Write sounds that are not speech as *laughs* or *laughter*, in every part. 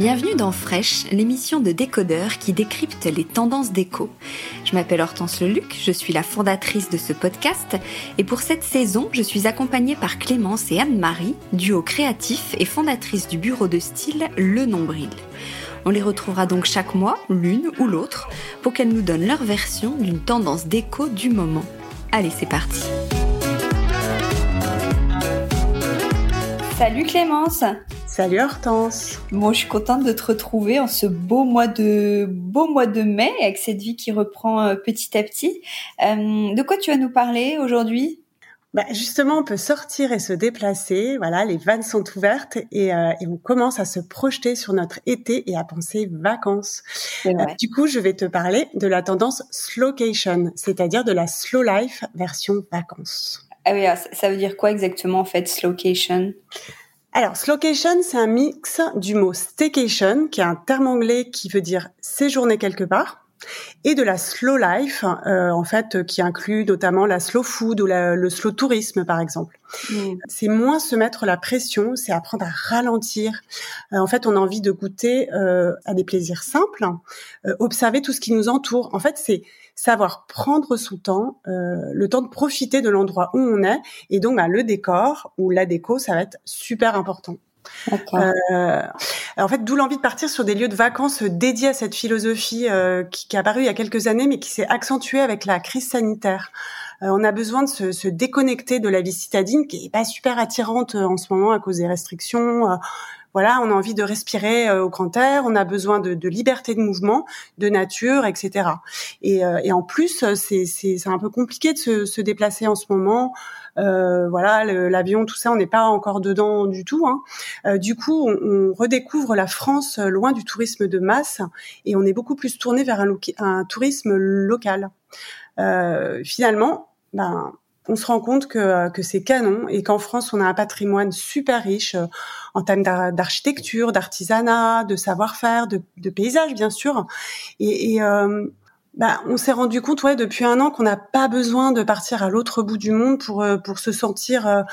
Bienvenue dans Fresh, l'émission de décodeurs qui décrypte les tendances déco. Je m'appelle Hortense Leluc, je suis la fondatrice de ce podcast et pour cette saison, je suis accompagnée par Clémence et Anne-Marie, duo créatif et fondatrice du bureau de style Le Nombril. On les retrouvera donc chaque mois, l'une ou l'autre, pour qu'elles nous donnent leur version d'une tendance déco du moment. Allez, c'est parti. Salut Clémence Salut Hortense. Moi, je suis contente de te retrouver en ce beau mois de beau mois de mai avec cette vie qui reprend euh, petit à petit. Euh, de quoi tu vas nous parler aujourd'hui? Bah justement, on peut sortir et se déplacer. Voilà, les vannes sont ouvertes et, euh, et on commence à se projeter sur notre été et à penser vacances. du coup, je vais te parler de la tendance slowcation, c'est-à-dire de la slow life version vacances. Ah oui, ça veut dire quoi exactement en fait, slowcation? Alors, slowcation, c'est un mix du mot staycation, qui est un terme anglais qui veut dire séjourner quelque part, et de la slow life, euh, en fait, qui inclut notamment la slow food ou le slow tourisme, par exemple. C'est moins se mettre la pression, c'est apprendre à ralentir. Euh, en fait, on a envie de goûter euh, à des plaisirs simples, observer tout ce qui nous entoure. En fait, c'est savoir prendre son temps, euh, le temps de profiter de l'endroit où on est, et donc bah, le décor ou la déco, ça va être super important. Euh, en fait, d'où l'envie de partir sur des lieux de vacances dédiés à cette philosophie euh, qui, qui, est apparue il y a quelques années, mais qui s'est accentuée avec la crise sanitaire. Euh, on a besoin de se, déconnecter de la vie citadine, qui est pas super attirante en ce moment à cause des restrictions voilà, on a envie de respirer euh, au grand air, on a besoin de, liberté de mouvement, de nature, etc. Et, euh, en plus, c'est un peu compliqué de se, déplacer en ce moment. Euh, voilà, l'avion, tout ça, on n'est pas encore dedans du tout. Hein. Euh, du coup, on, on, redécouvre la France loin du tourisme de masse et on est beaucoup plus tourné vers un, un tourisme local. Euh, finalement, ben, on se rend compte que, que c'est canon et qu'en France, on a un patrimoine super riche euh, en termes d'architecture, d'artisanat, de savoir-faire, de, de paysage, bien sûr. Et, et euh, bah, on s'est rendu compte, ouais, depuis un an, qu'on n'a pas besoin de partir à l'autre bout du monde pour euh, pour se sentir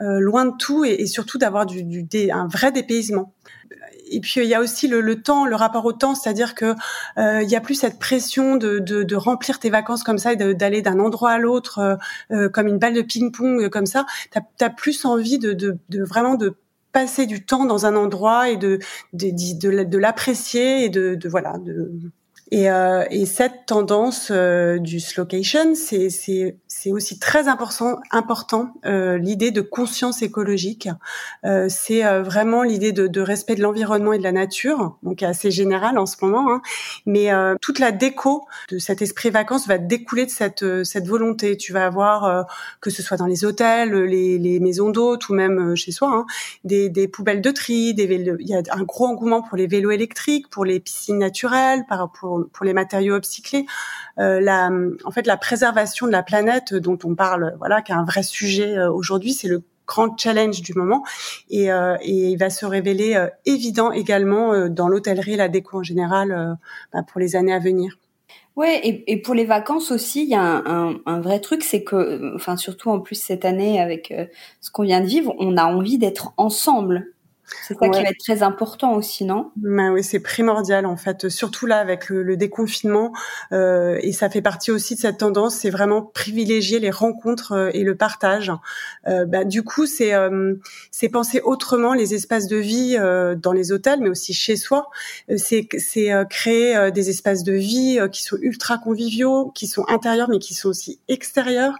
loin de tout et, et surtout d'avoir du, du un vrai dépaysement et puis il y a aussi le, le temps, le rapport au temps, c'est-à-dire que euh, il y a plus cette pression de, de, de, remplir tes vacances comme ça et d'aller d'un endroit à l'autre euh, euh, comme une balle de ping-pong comme ça. T'as as plus envie de, de, de vraiment de passer du temps dans un endroit et de de, de, de l'apprécier et de, de voilà de et, euh, et cette tendance euh, du slowcation, c'est aussi très important important euh, l'idée de conscience écologique. Euh, c'est euh, vraiment l'idée de, de, respect de l'environnement et de la nature, donc assez général en ce moment. Hein. Mais euh, toute la déco de cet esprit vacances va découler de cette cette volonté. Tu vas avoir que ce soit dans les hôtels, les, les maisons d'hôtes ou même chez soi, hein, des, des poubelles de tri, des vélos. Il y a un gros engouement pour les vélos électriques, pour les piscines naturelles, par rapport pour les matériaux upcyclés, euh, la, en fait, la préservation de la planète dont on parle, voilà, qui est un vrai sujet euh, aujourd'hui, c'est le grand challenge du moment et, euh, il va se révéler évident également dans l'hôtellerie, la déco en général, bah, pour les années à venir. Ouais, et, et, pour les vacances aussi, il y a un, un, vrai truc, c'est que, enfin surtout en plus cette année avec ce qu'on vient de vivre, on a envie d'être ensemble. C'est ça qui va être très important aussi, non? Ben Oui, c'est primordial en fait, surtout là avec le, le déconfinement. Euh, et ça fait partie aussi de cette tendance, c'est vraiment privilégier les rencontres euh, et le partage. Euh, bah, du coup, c'est euh, c'est penser autrement les espaces de vie euh, dans les hôtels, mais aussi chez soi. C'est c'est créer des espaces de vie qui sont ultra conviviaux, qui sont intérieurs, mais qui sont aussi extérieurs.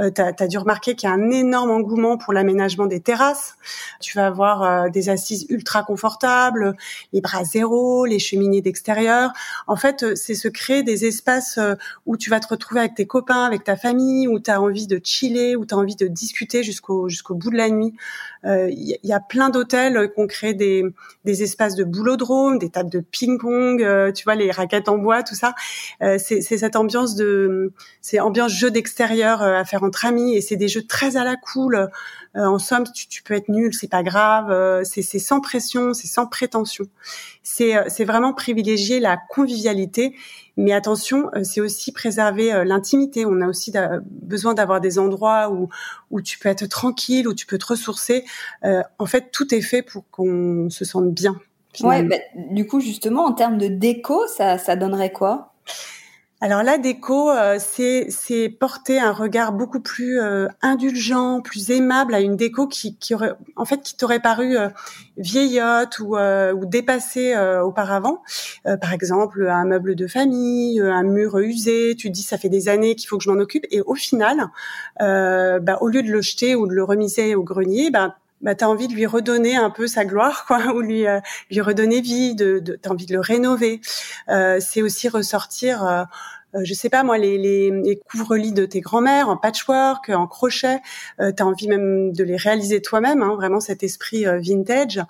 Euh, tu as, dû remarquer qu'il y a un énorme engouement pour l'aménagement des terrasses. Tu vas avoir euh, des assises ultra confortables, les bras zéro, les cheminées d'extérieur. En fait, euh, c'est se créer des espaces où tu vas te retrouver avec tes copains, avec ta famille, où tu as envie de chiller, où tu as envie de discuter jusqu'au jusqu'au bout de la nuit. Il y, a plein d'hôtels qui ont créé des, des espaces de boulodrome, des tables de ping-pong, tu vois, les raquettes en bois, tout ça. c'est cette ambiance de, c'est ambiance jeu d'extérieur à faire entre amis et c'est des jeux très à la cool. Euh, en somme, tu, tu, peux être nul, c'est pas grave. Euh, c'est sans pression, c'est sans prétention. C'est euh, c'est vraiment privilégier la convivialité, mais attention, c'est aussi préserver l'intimité. On a aussi besoin d'avoir des endroits où où tu peux être tranquille, où tu peux te ressourcer. en fait, tout est fait pour qu'on se sente bien. Ouais, bah, du coup, justement, en termes de déco, ça, ça donnerait quoi? Alors la déco, euh, c'est c'est porter un regard beaucoup plus euh, indulgent, plus aimable à une déco qui, qui aurait, en fait, qui t'aurait paru euh, vieillotte ou, ou dépassée auparavant. par exemple, un meuble de famille, un mur usé. Tu dis ça fait des années qu'il faut que je m'en occupe, et au final, bah, au lieu de le jeter ou de le remiser au grenier, bah, bah, tu envie de lui redonner un peu sa gloire, quoi, *laughs* ou lui euh, lui redonner vie, de, de tu as envie de le rénover. Euh, c'est aussi ressortir, euh, je sais pas moi, les, les, les couvre-lits de tes grands-mères en patchwork, en crochet. Euh, tu as envie même de les réaliser toi-même, hein, vraiment cet esprit vintage.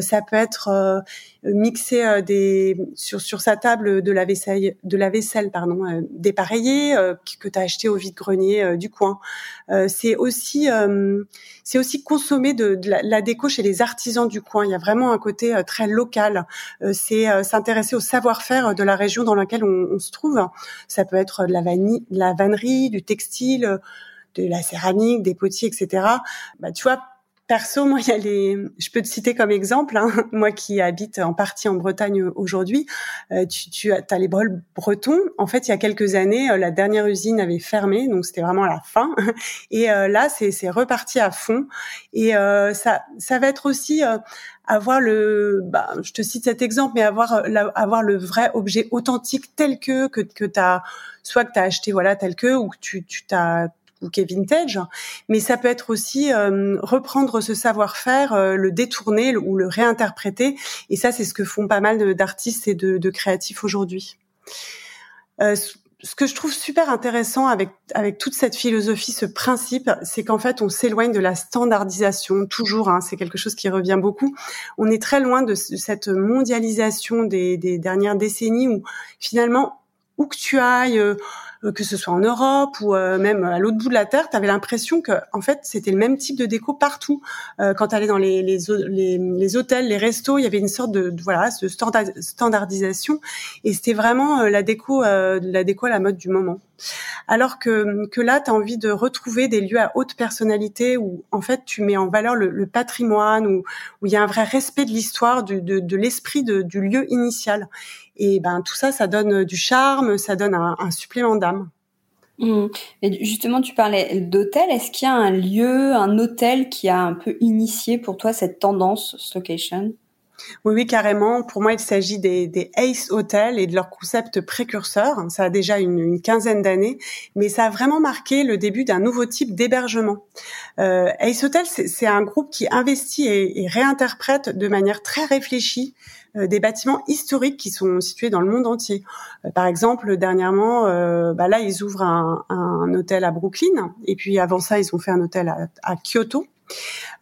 ça peut être mixer euh, des sur sur sa table de la vaisselle de la vaisselle pardon euh, dépareillée euh, que tu as acheté au vide-grenier du coin. c'est aussi c'est aussi consommer de, la, déco chez les artisans du coin. Il y a vraiment un côté très local. c'est s'intéresser au savoir-faire de la région dans laquelle on, on, se trouve. Ça peut être de la, vanille, de la vannerie, du textile, de la céramique, des potiers, etc. Bah, tu vois, Perso, moi, il y a les. Je peux te citer comme exemple, hein, *laughs* moi qui habite en partie en Bretagne aujourd'hui. Euh, tu, tu as les brûles bretons. En fait, il y a quelques années, euh, la dernière usine avait fermé, donc c'était vraiment la fin. *laughs* Et euh, là, c'est reparti à fond. Et ça, ça va être aussi avoir le, bah, je te cite cet exemple, mais avoir avoir le vrai objet authentique tel que que que t'as soit que t'as acheté voilà tel que ou que tu tu t'as ou qui est vintage, mais ça peut être aussi euh, reprendre ce savoir-faire, euh, le détourner ou le réinterpréter. Et ça, c'est ce que font pas mal d'artistes et de, de, créatifs aujourd'hui. Euh, ce que je trouve super intéressant avec avec toute cette philosophie, ce principe, c'est qu'en fait, on s'éloigne de la standardisation. Toujours, hein, c'est quelque chose qui revient beaucoup. On est très loin de, cette mondialisation des, des dernières décennies où finalement, où que tu ailles euh, que ce soit en Europe ou euh, même à l'autre bout de la terre, tu avais l'impression que en fait c'était le même type de déco partout. Euh, quand tu allais dans les, les, les, hôtels, les restos, il y avait une sorte de, voilà de standardisation et c'était vraiment la déco la déco à la mode du moment. Alors que, que là, tu as envie de retrouver des lieux à haute personnalité où, en fait, tu mets en valeur le, patrimoine, où, où il y a un vrai respect de l'histoire, de, de, l'esprit du lieu initial. Et ben tout ça, ça donne du charme, ça donne un, supplément d'âme. Mmh. Et justement, tu parlais d'hôtel. Est-ce qu'il y a un lieu, un hôtel qui a un peu initié pour toi cette tendance location? Oui, oui, carrément. Pour moi, il s'agit des, des Ace Hotels et de leur concept précurseur. Ça a déjà une, une quinzaine d'années, mais ça a vraiment marqué le début d'un nouveau type d'hébergement. Euh, Ace Hotel, c'est un groupe qui investit et, et, réinterprète de manière très réfléchie euh, des bâtiments historiques qui sont situés dans le monde entier. Euh, par exemple, dernièrement, euh, bah là, ils ouvrent un, un, hôtel à Brooklyn, et puis avant ça, ils ont fait un hôtel à, à Kyoto.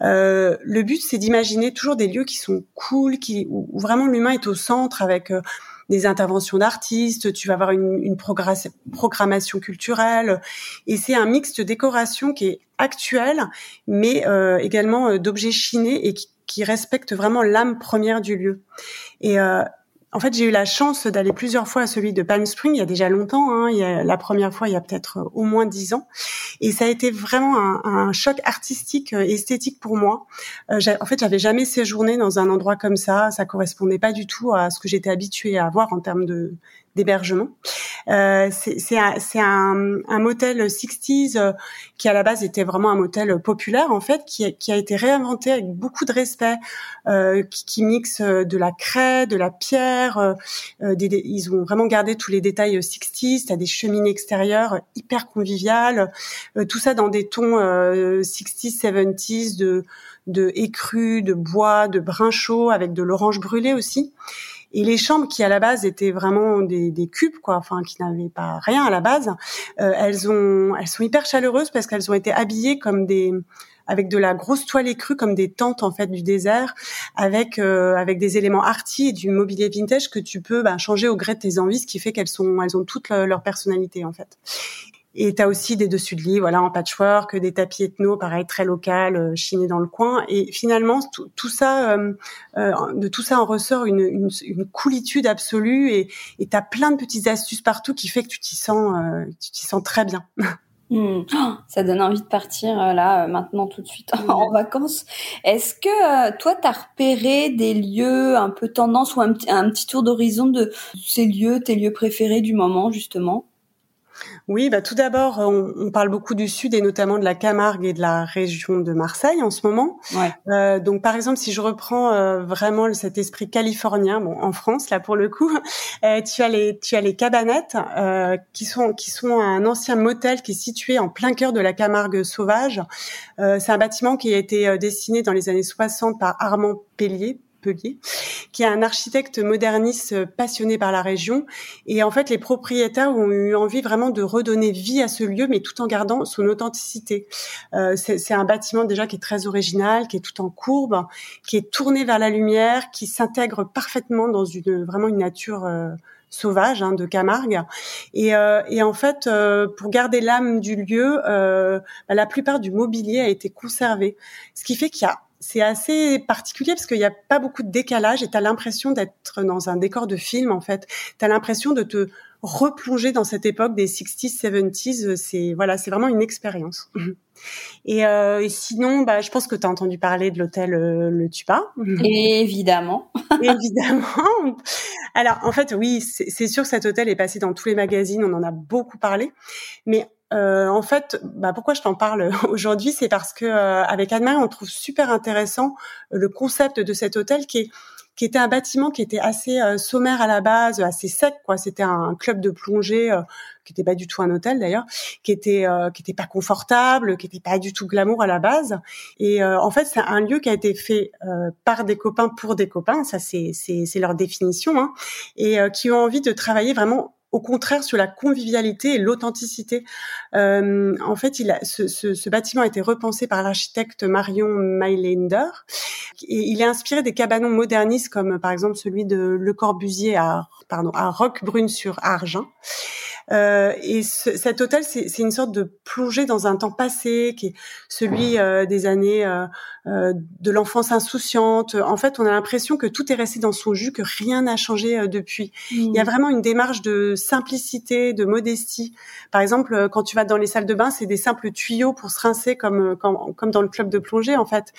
Euh, le but, c'est d'imaginer toujours des lieux qui sont cool, qui, où, vraiment l'humain est au centre avec euh, des interventions d'artistes, tu vas avoir une, une programmation culturelle, et c'est un mix de décoration qui est actuel, mais euh, également d'objets chinés et qui, qui respecte vraiment l'âme première du lieu. Et en fait, j'ai eu la chance d'aller plusieurs fois à celui de Palm Spring il y a déjà longtemps. Hein, la première fois, il y a peut-être au moins dix ans, et ça a été vraiment un, choc artistique, et esthétique pour moi. en fait, j'avais jamais séjourné dans un endroit comme ça. Ça correspondait pas du tout à ce que j'étais habituée à voir en termes de d'hébergement. Euh, c'est un, un, un, motel 60s euh, qui à la base était vraiment un motel populaire en fait, qui qui a été réinventé avec beaucoup de respect, euh, qui, qui, mixe euh, de la craie, de la pierre. Euh, des, ils ont vraiment gardé tous les détails 60s. T'as des cheminées extérieures hyper conviviales, tout ça dans des tons 60s, 70s de de de bois, de brun chaud, avec de l'orange brûlé aussi. Et les chambres qui à la base étaient vraiment des, des cubes, quoi, enfin qui n'avaient pas rien à la base, euh, elles ont, elles sont hyper chaleureuses parce qu'elles ont été habillées comme des avec de la grosse toile écrue comme des tentes en fait du désert, avec euh, avec des éléments arty et du mobilier vintage que tu peux bah, changer au gré de tes envies, ce qui fait qu'elles sont elles ont toute leur personnalité en fait. Et tu as aussi des dessus de lit, voilà, en patchwork, des tapis ethno, pareil, très local, euh, chinés dans le coin. Et finalement, tout, ça, euh, euh, de tout ça en ressort une, une, une coolitude absolue. Et tu as plein de petites astuces partout qui fait que tu t'y sens, tu t'y sens très bien. *laughs* Hmm. Oh, ça donne envie de partir là maintenant tout de suite en vacances. Est-ce que toi tu as repéré des lieux un peu tendance ou un, un petit tour d'horizon de ces lieux, tes lieux préférés du moment justement? Oui, bah tout d'abord, on, on, parle beaucoup du sud et notamment de la Camargue et de la région de Marseille en ce moment. Ouais. Euh, donc, par exemple, si je reprends euh, vraiment cet esprit californien, bon, en France là pour le coup, *laughs* euh, tu as les tu as les cabanettes euh, qui sont qui sont un ancien motel qui est situé en plein cœur de la Camargue sauvage. Euh, c'est un bâtiment qui a été dessiné dans les années 60 par Armand Pellier, qui est un architecte moderniste passionné par la région. Et en fait, les propriétaires ont eu envie vraiment de redonner vie à ce lieu, mais tout en gardant son authenticité. Euh, c'est un bâtiment déjà qui est très original, qui est tout en courbe, qui est tourné vers la lumière, qui s'intègre parfaitement dans une vraiment une nature euh, sauvage hein, de Camargue. Et, euh, et en fait, euh, pour garder l'âme du lieu, euh, bah, la plupart du mobilier a été conservé, ce qui fait qu'il y a c'est assez particulier parce qu'il n'y a pas beaucoup de décalage et tu as l'impression d'être dans un décor de film en fait. Tu as l'impression de te replonger dans cette époque des 60s, 70s. C'est voilà, c'est vraiment une expérience. *laughs* Et, euh, et, sinon, bah, je pense que tu as entendu parler de l'hôtel euh, Le Tupa. *laughs* Évidemment. *laughs* Évidemment. Alors, en fait, oui, c'est sûr que cet hôtel est passé dans tous les magazines, on en a beaucoup parlé. Mais euh, en fait, bah, pourquoi je t'en parle *laughs* aujourd'hui, c'est parce que euh, avec Anne-Marie, on trouve super intéressant euh, le concept de cet hôtel qui est qui était un bâtiment qui était assez sommaire à la base, assez sec quoi. C'était un club de plongée qui était pas du tout un hôtel d'ailleurs, qui était qui était pas confortable, qui était pas du tout glamour à la base. Et en fait, c'est un lieu qui a été fait par des copains pour des copains, ça c'est c'est c'est leur définition, hein, et qui ont envie de travailler vraiment au contraire sur la convivialité et l'authenticité. Euh, en fait, il a, ce, ce, ce, bâtiment a été repensé par l'architecte Marion Mailander et il est inspiré des cabanons modernistes comme par exemple celui de Le Corbusier à pardon à Roquebrune sur Argent. Euh, et ce, cet hôtel, c'est une sorte de plongée dans un temps passé, qui est celui euh, des années euh, euh, de l'enfance insouciante. En fait, on a l'impression que tout est resté dans son jus, que rien n'a changé euh, depuis. Il y a mmh. vraiment une démarche de simplicité, de modestie. Par exemple, quand tu vas dans les salles de bain, c'est des simples tuyaux pour se rincer, comme, comme, comme dans le club de plongée, en fait.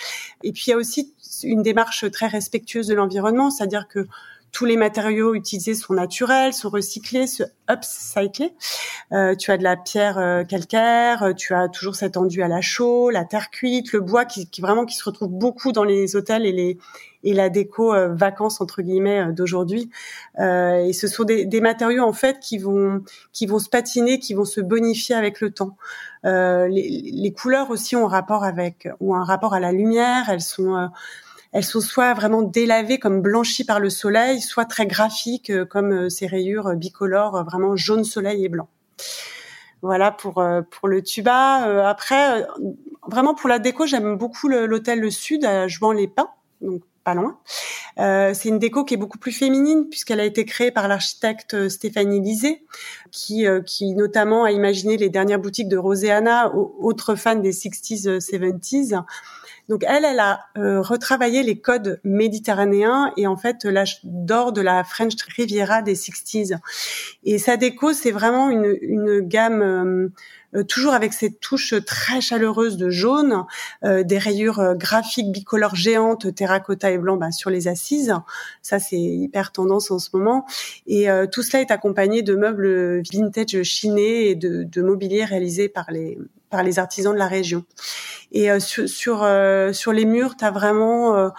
Et puis, il y a aussi une démarche très respectueuse de l'environnement, c'est-à-dire que tous les matériaux utilisés sont naturels, sont recyclés, sont upcyclés. Euh, tu as de la pierre euh, calcaire, euh, tu as toujours cet enduit à la chaux, la terre cuite, le bois qui, qui vraiment qui se retrouve beaucoup dans les hôtels et les et la déco euh, vacances entre guillemets d'aujourd'hui. et ce sont des, des, matériaux en fait qui vont qui vont se patiner, qui vont se bonifier avec le temps. Les, les, couleurs aussi ont un rapport avec ont un rapport à la lumière. Elles sont elles sont soit vraiment délavées comme blanchies par le soleil, soit très graphiques euh, comme euh, ces rayures bicolores euh, vraiment jaune soleil et blanc. Voilà pour pour le tuba. après, vraiment pour la déco, j'aime beaucoup l'hôtel Le Sud à Jouan-les-Pins, donc pas loin. C'est une déco qui est beaucoup plus féminine puisqu'elle a été créée par l'architecte Stéphanie Lisée, qui, qui notamment a imaginé les dernières boutiques de Roséana, autre fan des 60s, 70s Donc elle, elle a retravaillé les codes méditerranéens et en fait l'âge d'or de la French Riviera des 60s. Et sa déco, c'est vraiment une, une gamme euh, toujours avec cette touche très chaleureuse de jaune, euh, des rayures euh, graphiques bicolores géantes, terracotta et blanc bah, sur les assises. Ça, c'est hyper tendance en ce moment. Et tout cela est accompagné de meubles vintage chinés et de, de mobilier réalisé par les par les artisans de la région. Et sur sur, sur, les murs, tu as vraiment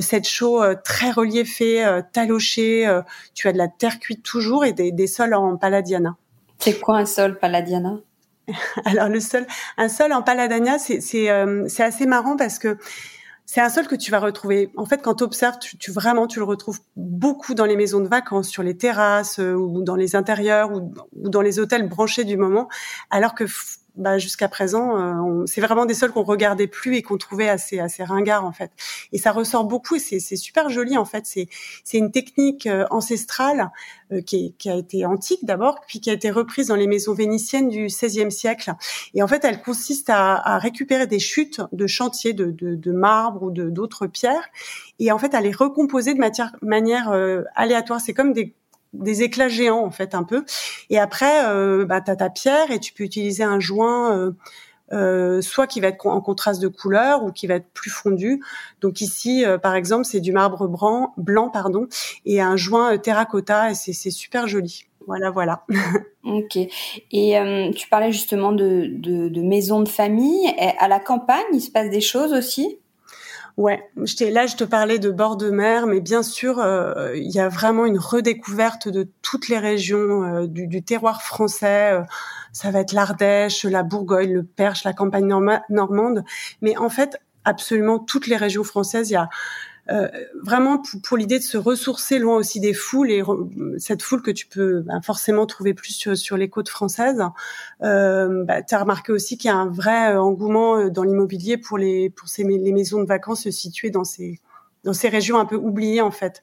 cette chaux très reliefée, talochée. tu as de la terre cuite toujours et des, des sols en palladiana. C'est quoi un sol palladiana? *laughs* Alors le sol, un sol en Palladania, c'est euh, c'est assez marrant parce que c'est un sol que tu vas retrouver. En fait, quand tu observes, tu, vraiment tu le retrouves beaucoup dans les maisons de vacances, sur les terrasses euh, ou dans les intérieurs ou, ou, dans les hôtels branchés du moment, alors que bah, jusqu'à présent, euh, c'est vraiment des sols qu'on regardait plus et qu'on trouvait assez assez ringards en fait. Et ça ressort beaucoup et c'est super joli en fait. C'est c'est une technique euh, ancestrale euh, qui, qui, a été antique d'abord, puis qui a été reprise dans les maisons vénitiennes du XVIe siècle. Et en fait, elle consiste à, à récupérer des chutes de chantier de, de, de marbre ou de d'autres pierres et en fait à les recomposer de matière, manière aléatoire. C'est comme des des éclats géants en fait un peu. Et après, euh, bah, tu as ta pierre et tu peux utiliser un joint euh, euh, soit qui va être en contraste de couleur ou qui va être plus fondu. Donc ici, euh, par exemple, c'est du marbre blanc, blanc pardon, et un joint terracotta et c'est super joli. Voilà, voilà. *laughs* ok. Et tu parlais justement de, de, de maisons de famille. à la campagne, il se passe des choses aussi? Ouais, là je te parlais de bord de mer, mais bien sûr euh, il y a vraiment une redécouverte de toutes les régions euh, du, terroir français. Euh, ça va être l'Ardèche, la Bourgogne, le Perche, la campagne normande, mais en fait absolument toutes les régions françaises. Il y a euh, vraiment pour, l'idée de se ressourcer loin aussi des foules et cette foule que tu peux bah, forcément trouver plus sur, sur les côtes françaises. Euh, bah, tu as remarqué aussi qu'il y a un vrai euh, engouement euh, dans l'immobilier pour les pour ces les maisons de vacances situées dans ces dans ces régions un peu oubliées en fait.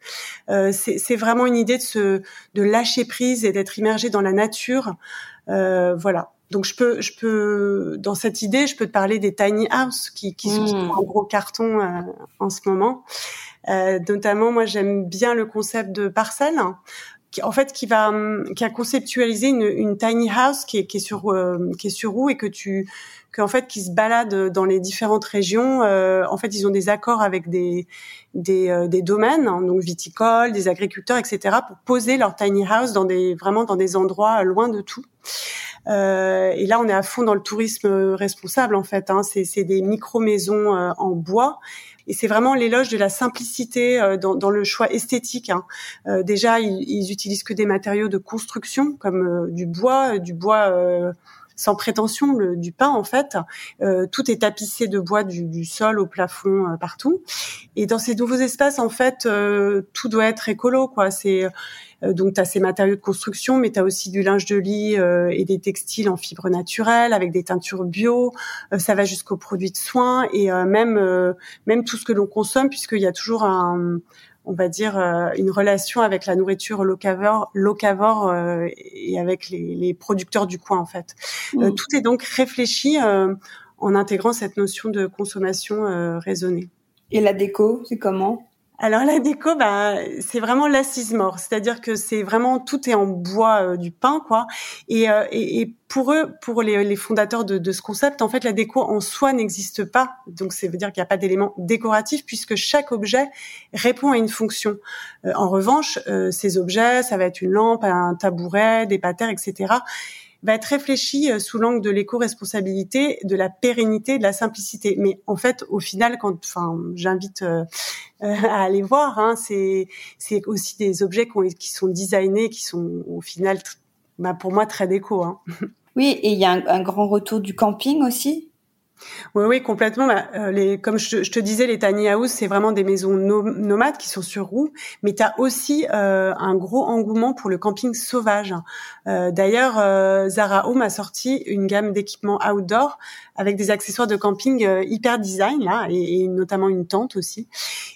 Euh, c'est vraiment une idée de se de lâcher prise et d'être immergé dans la nature. Euh, voilà. Donc je peux, je peux, dans cette idée, je peux te parler des tiny house qui, qui sont hmm. gros carton euh, en ce moment. Euh, notamment, moi, j'aime bien le concept de parcelle, qui, en fait, qui va, qui a conceptualisé une, une tiny house qui est, qui est sur, euh, qui est sur roue et que tu, que en fait, qui se balade dans les différentes régions. Euh, en fait, ils ont des accords avec des, des, des domaines, hein, donc viticoles, des agriculteurs, etc., pour poser leur tiny house dans des, vraiment dans des endroits loin de tout. Euh, et là, on est à fond dans le tourisme responsable en fait. Hein. C'est des micro maisons euh, en bois. Et c'est vraiment l'éloge de la simplicité euh, dans, dans, le choix esthétique. Hein. déjà, ils, ils, utilisent que des matériaux de construction comme du bois, du bois sans prétention, le, du pain en fait. tout est tapissé de bois du, du sol au plafond partout. Et dans ces nouveaux espaces, en fait, tout doit être écolo. quoi. C'est euh, donc tu as ces matériaux de construction, mais tu as aussi du linge de lit euh, et des textiles en fibres naturelles avec des teintures bio. Euh, ça va jusqu'aux produits de soins et même même tout ce que l'on consomme, puisqu'il y a toujours un on va dire une relation avec la nourriture locavore, locavore et avec les, les, producteurs du coin en fait. Mmh. tout est donc réfléchi en intégrant cette notion de consommation raisonnée. Et la déco, c'est comment? Alors la déco, bah, c'est vraiment l'assise mort, c'est-à-dire que c'est vraiment tout est en bois euh, du pain, quoi. Et, euh, et, et, pour eux, pour les, les fondateurs de, de, ce concept, en fait, la déco en soi n'existe pas. Donc, ça veut dire qu'il n'y a pas d'élément décoratif puisque chaque objet répond à une fonction. Euh, en revanche, ces objets, ça va être une lampe, un tabouret, des patères, etc va être réfléchi euh, sous l'angle de l'éco-responsabilité, de la pérennité, de la simplicité. Mais en fait, au final, quand, enfin, j'invite euh, euh, à aller voir, hein, c'est c'est aussi des objets qui, qui, sont designés, qui sont au final, bah, pour moi, très déco. Hein. Oui, et il y a un grand retour du camping aussi? Oui, oui, complètement. Bah, euh, les, comme je, te disais, les tiny house, c'est vraiment des maisons nomades qui sont sur roues, mais tu as aussi euh, un gros engouement pour le camping sauvage. Euh, d'ailleurs, Zara Home a sorti une gamme d'équipements outdoor avec des accessoires de camping hyper design là, et, notamment une tente aussi.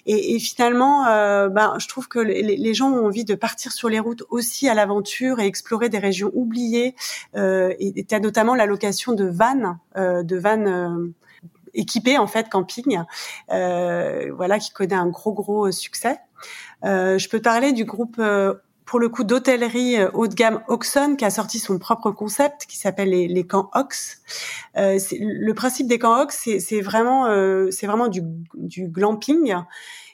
Et, finalement, ben, je trouve que les, gens ont envie de partir sur les routes aussi à l'aventure et explorer des régions oubliées. et tu as notamment la location de vannes, de vannes équipé en fait camping, voilà, qui connaît un gros gros succès. je peux parler du groupe pour le coup d'hôtellerie euh, haut de gamme Oxon qui a sorti son propre concept qui s'appelle les, les, camps Ox. Euh, le principe des camps Ox, c'est vraiment euh, c'est vraiment du, du, glamping,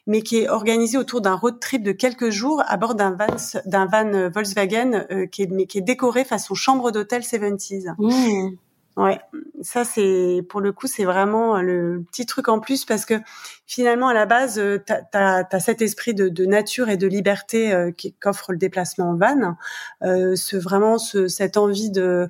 mais qui est organisé autour d'un road trip de quelques jours à bord d'un van d'un van Volkswagen euh, qui est mais qui est décoré d'hôtel 70s. Ouais, ça c'est pour le coup c'est vraiment le petit truc en plus parce que finalement à la base euh, tu as, cet esprit de, de, nature et de liberté euh, qu'offre le déplacement en van, euh, ce vraiment ce, cette envie de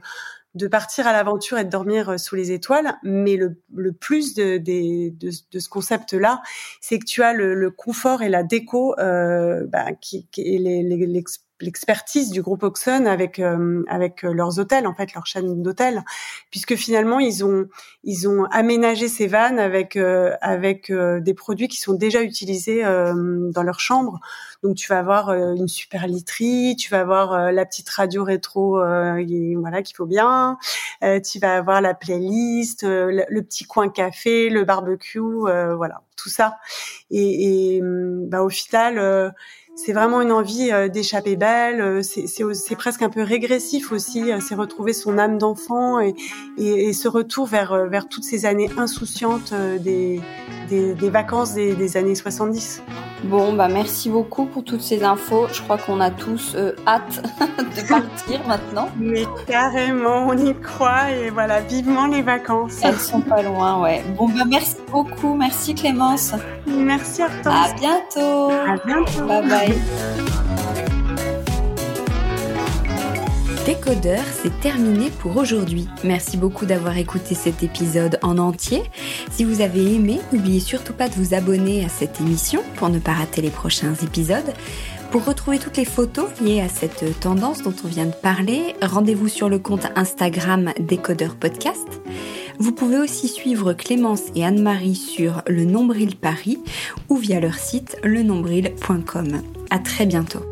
de partir à l'aventure et de dormir euh, sous les étoiles. Mais le, le plus de, de, de, de ce concept-là, c'est que tu as le, le, confort et la déco euh, bah, qui, qui et les, l'expertise du groupe Oxon avec euh, avec euh, leurs hôtels en fait leur chaîne d'hôtels puisque finalement ils ont ils ont aménagé ces vannes avec euh, avec des produits qui sont déjà utilisés dans leur chambre donc tu vas avoir une super literie tu vas avoir la petite radio rétro voilà qu'il faut bien tu vas avoir la playlist le, petit coin café le barbecue voilà tout ça. Et, et bah au final c'est vraiment une envie euh, d'échapper belle. Euh, c'est presque un peu régressif aussi. Euh, c'est retrouver son âme d'enfant et, et, ce retour vers, vers toutes ces années insouciantes des, des, des vacances des, des, années 70. Bon, bah merci beaucoup pour toutes ces infos. Je crois qu'on a tous hâte *laughs* de partir maintenant. Mais carrément, on y croit et voilà, vivement les vacances. Elles sont pas loin, ouais. Bon, bah merci beaucoup. Merci Clémence. Merci Hortense. À bientôt. À bientôt. Bye Décodeur, c'est terminé pour aujourd'hui. Merci beaucoup d'avoir écouté cet épisode en entier. Si vous avez aimé, n'oubliez surtout pas de vous abonner à cette émission pour ne pas rater les prochains épisodes. Pour retrouver toutes les photos liées à cette tendance dont on vient de parler, rendez-vous sur le compte Instagram Décodeur Podcast. Vous pouvez aussi suivre Clémence et Anne-Marie sur le Nombril Paris ou via leur site lenombril.com. À très bientôt.